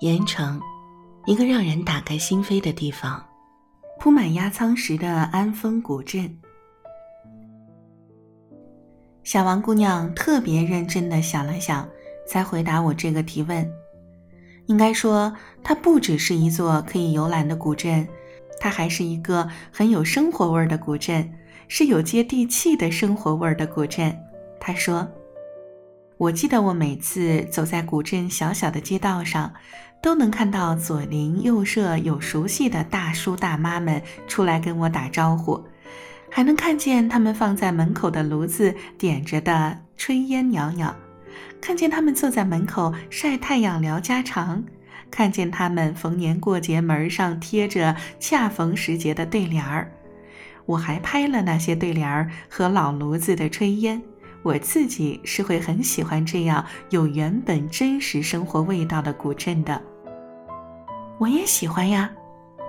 盐城，一个让人打开心扉的地方，铺满压舱石的安丰古镇。小王姑娘特别认真的想了想，才回答我这个提问。应该说，它不只是一座可以游览的古镇，它还是一个很有生活味儿的古镇，是有接地气的生活味儿的古镇。她说。我记得我每次走在古镇小小的街道上，都能看到左邻右舍有熟悉的大叔大妈们出来跟我打招呼，还能看见他们放在门口的炉子点着的炊烟袅袅，看见他们坐在门口晒太阳聊家常，看见他们逢年过节门上贴着恰逢时节的对联儿，我还拍了那些对联儿和老炉子的炊烟。我自己是会很喜欢这样有原本真实生活味道的古镇的。我也喜欢呀。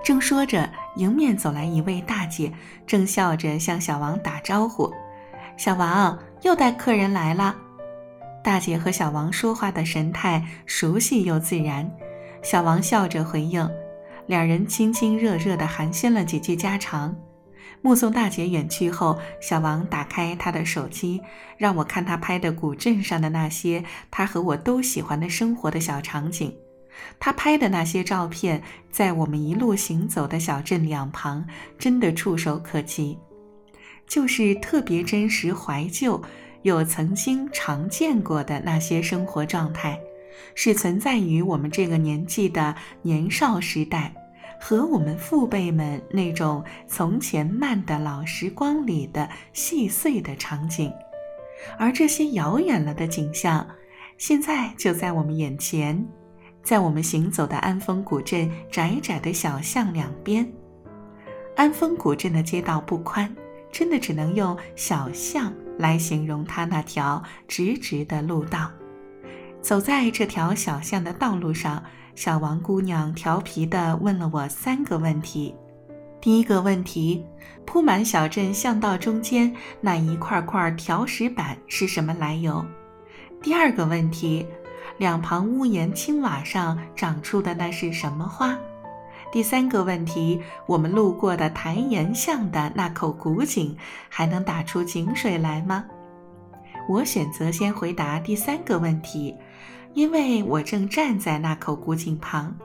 正说着，迎面走来一位大姐，正笑着向小王打招呼：“小王又带客人来了。”大姐和小王说话的神态熟悉又自然，小王笑着回应，两人亲亲热热地寒暄了几句家常。目送大姐远去后，小王打开他的手机，让我看他拍的古镇上的那些他和我都喜欢的生活的小场景。他拍的那些照片，在我们一路行走的小镇两旁，真的触手可及，就是特别真实、怀旧，又曾经常见过的那些生活状态，是存在于我们这个年纪的年少时代。和我们父辈们那种从前慢的老时光里的细碎的场景，而这些遥远了的景象，现在就在我们眼前，在我们行走的安丰古镇窄窄的小巷两边。安丰古镇的街道不宽，真的只能用小巷来形容它那条直直的路道。走在这条小巷的道路上。小王姑娘调皮地问了我三个问题：第一个问题，铺满小镇巷道中间那一块块条石板是什么来由？第二个问题，两旁屋檐青瓦上长出的那是什么花？第三个问题，我们路过的台沿巷的那口古井还能打出井水来吗？我选择先回答第三个问题。因为我正站在那口古井旁，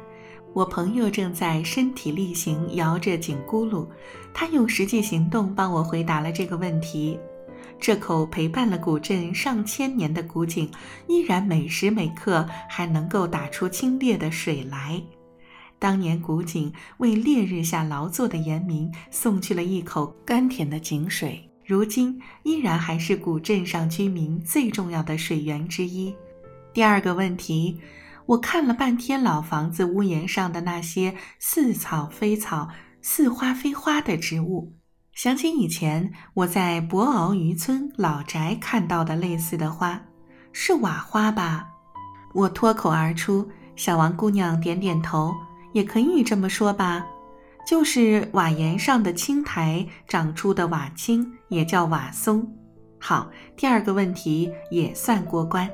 我朋友正在身体力行摇着井咕噜，他用实际行动帮我回答了这个问题。这口陪伴了古镇上千年的古井，依然每时每刻还能够打出清冽的水来。当年古井为烈日下劳作的盐民送去了一口甘甜的井水，如今依然还是古镇上居民最重要的水源之一。第二个问题，我看了半天老房子屋檐上的那些似草非草、似花非花的植物，想起以前我在博鳌渔村老宅看到的类似的花，是瓦花吧？我脱口而出。小王姑娘点点头，也可以这么说吧，就是瓦檐上的青苔长出的瓦青，也叫瓦松。好，第二个问题也算过关。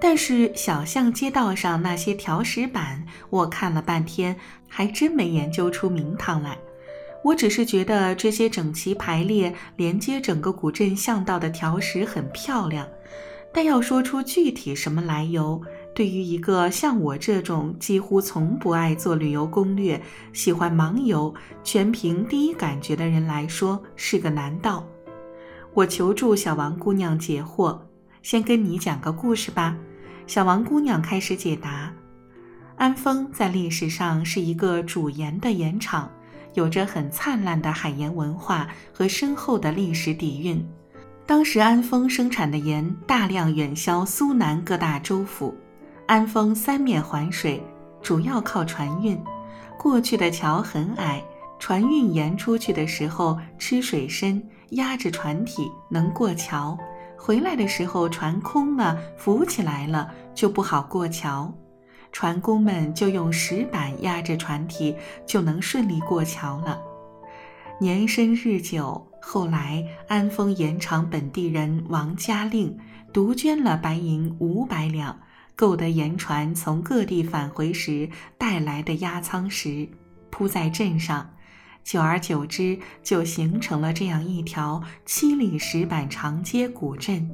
但是小巷街道上那些条石板，我看了半天，还真没研究出名堂来。我只是觉得这些整齐排列、连接整个古镇巷道的条石很漂亮。但要说出具体什么来由，对于一个像我这种几乎从不爱做旅游攻略、喜欢盲游、全凭第一感觉的人来说，是个难道。我求助小王姑娘解惑。先跟你讲个故事吧，小王姑娘开始解答。安丰在历史上是一个主盐的盐场，有着很灿烂的海盐文化和深厚的历史底蕴。当时安丰生产的盐大量远销苏南各大州府。安丰三面环水，主要靠船运。过去的桥很矮，船运盐出去的时候吃水深，压着船体能过桥。回来的时候，船空了，浮起来了，就不好过桥。船工们就用石板压着船体，就能顺利过桥了。年深日久，后来安丰盐场本地人王家令独捐了白银五百两，购得盐船从各地返回时带来的压舱石，铺在镇上，久而久之就形成了这样一条七里石板长街古镇。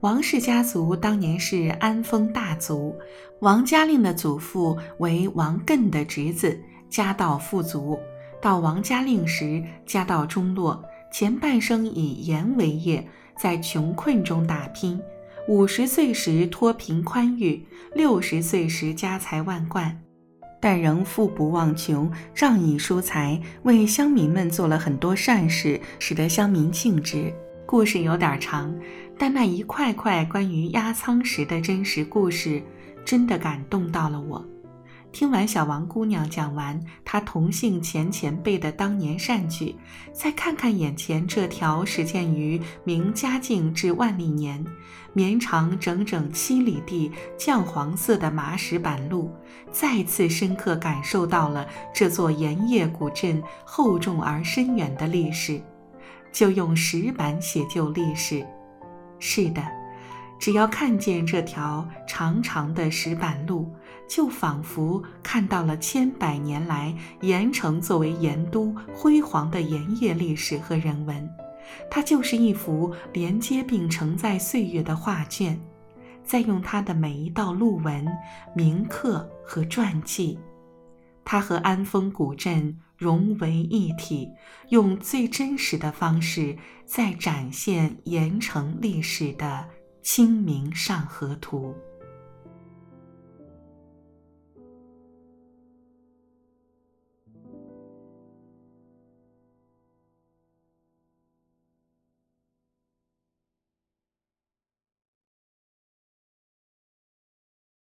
王氏家族当年是安丰大族，王家令的祖父为王艮的侄子，家道富足。到王家令时，家道中落，前半生以盐为业，在穷困中打拼。五十岁时脱贫宽裕，六十岁时家财万贯，但仍富不忘穷，仗义疏财，为乡民们做了很多善事，使得乡民敬之。故事有点长。但那一块块关于压舱石的真实故事，真的感动到了我。听完小王姑娘讲完她同姓前前辈的当年善举，再看看眼前这条始建于明嘉靖至万历年、绵长整整七里地酱黄色的麻石板路，再次深刻感受到了这座盐业古镇厚重而深远的历史。就用石板写就历史。是的，只要看见这条长长的石板路，就仿佛看到了千百年来盐城作为盐都辉煌的盐业历史和人文。它就是一幅连接并承载岁月的画卷，在用它的每一道路纹、铭刻和传记，它和安丰古镇融为一体，用最真实的方式在展现盐城历史的《清明上河图》。